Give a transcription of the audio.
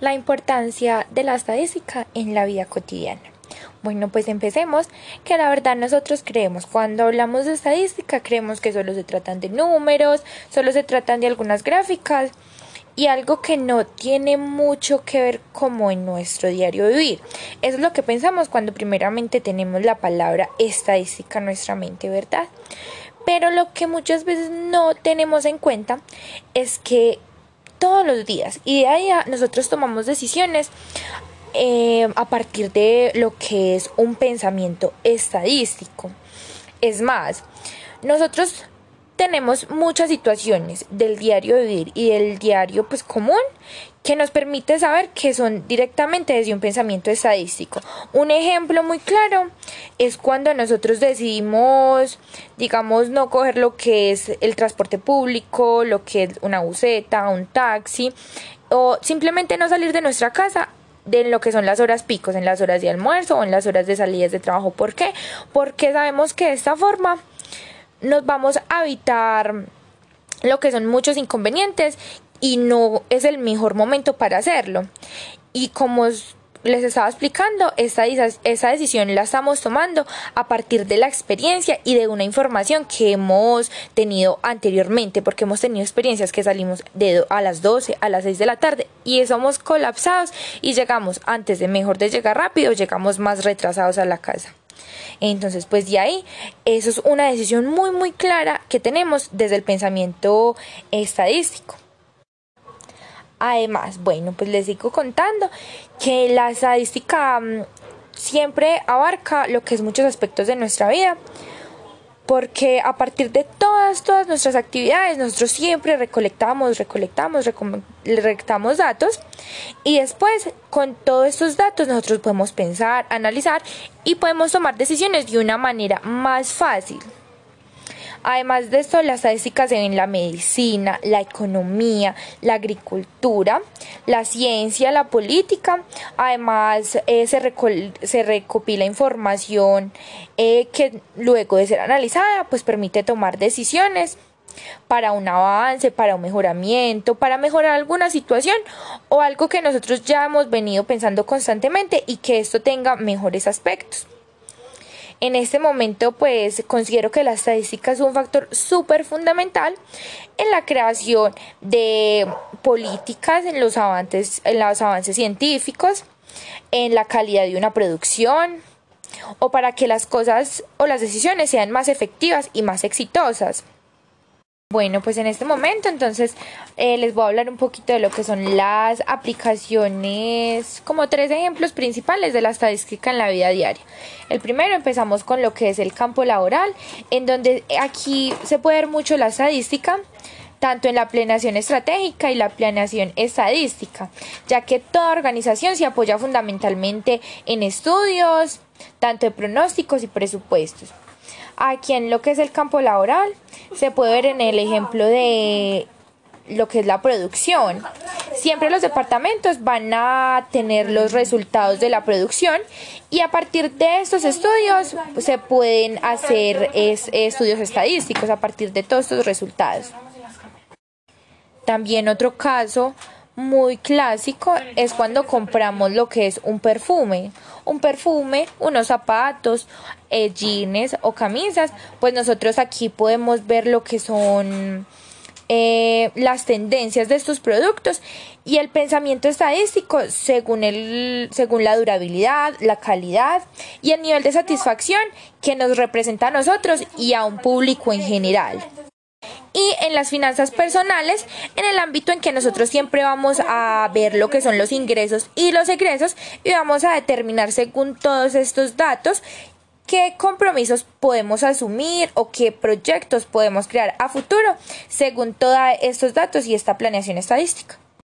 La importancia de la estadística en la vida cotidiana. Bueno, pues empecemos, que la verdad nosotros creemos, cuando hablamos de estadística, creemos que solo se tratan de números, solo se tratan de algunas gráficas y algo que no tiene mucho que ver como en nuestro diario vivir. Eso es lo que pensamos cuando primeramente tenemos la palabra estadística en nuestra mente, ¿verdad? Pero lo que muchas veces no tenemos en cuenta es que todos los días y de ahí nosotros tomamos decisiones eh, a partir de lo que es un pensamiento estadístico. Es más, nosotros tenemos muchas situaciones del diario vivir y del diario pues común que nos permite saber que son directamente desde un pensamiento estadístico. Un ejemplo muy claro es cuando nosotros decidimos, digamos, no coger lo que es el transporte público, lo que es una buseta, un taxi, o simplemente no salir de nuestra casa de lo que son las horas picos, en las horas de almuerzo o en las horas de salidas de trabajo. ¿Por qué? Porque sabemos que de esta forma nos vamos a evitar lo que son muchos inconvenientes y no es el mejor momento para hacerlo. Y como les estaba explicando, esa, esa decisión la estamos tomando a partir de la experiencia y de una información que hemos tenido anteriormente, porque hemos tenido experiencias que salimos de a las 12, a las 6 de la tarde y somos colapsados y llegamos antes de mejor de llegar rápido, llegamos más retrasados a la casa. Entonces, pues de ahí, eso es una decisión muy, muy clara que tenemos desde el pensamiento estadístico. Además, bueno, pues les sigo contando que la estadística mm, siempre abarca lo que es muchos aspectos de nuestra vida porque a partir de todas, todas nuestras actividades, nosotros siempre recolectamos, recolectamos, recolectamos datos y después con todos estos datos nosotros podemos pensar, analizar y podemos tomar decisiones de una manera más fácil. Además de esto, las estadísticas se ven en la medicina, la economía, la agricultura, la ciencia, la política. Además, eh, se, recopila información eh, que luego de ser analizada, pues permite tomar decisiones para un avance, para un mejoramiento, para mejorar alguna situación o algo que nosotros ya hemos venido pensando constantemente y que esto tenga mejores aspectos. En este momento, pues considero que la estadística es un factor súper fundamental en la creación de políticas, en los avances, en los avances científicos, en la calidad de una producción o para que las cosas o las decisiones sean más efectivas y más exitosas. Bueno, pues en este momento entonces eh, les voy a hablar un poquito de lo que son las aplicaciones, como tres ejemplos principales de la estadística en la vida diaria. El primero empezamos con lo que es el campo laboral, en donde aquí se puede ver mucho la estadística tanto en la planeación estratégica y la planeación estadística, ya que toda organización se apoya fundamentalmente en estudios, tanto de pronósticos y presupuestos. Aquí en lo que es el campo laboral se puede ver en el ejemplo de lo que es la producción. Siempre los departamentos van a tener los resultados de la producción y a partir de estos estudios se pueden hacer estudios estadísticos a partir de todos estos resultados. También otro caso muy clásico es cuando compramos lo que es un perfume. Un perfume, unos zapatos, eh, jeans o camisas. Pues nosotros aquí podemos ver lo que son eh, las tendencias de estos productos y el pensamiento estadístico según, el, según la durabilidad, la calidad y el nivel de satisfacción que nos representa a nosotros y a un público en general y en las finanzas personales, en el ámbito en que nosotros siempre vamos a ver lo que son los ingresos y los egresos y vamos a determinar según todos estos datos qué compromisos podemos asumir o qué proyectos podemos crear a futuro según todos estos datos y esta planeación estadística.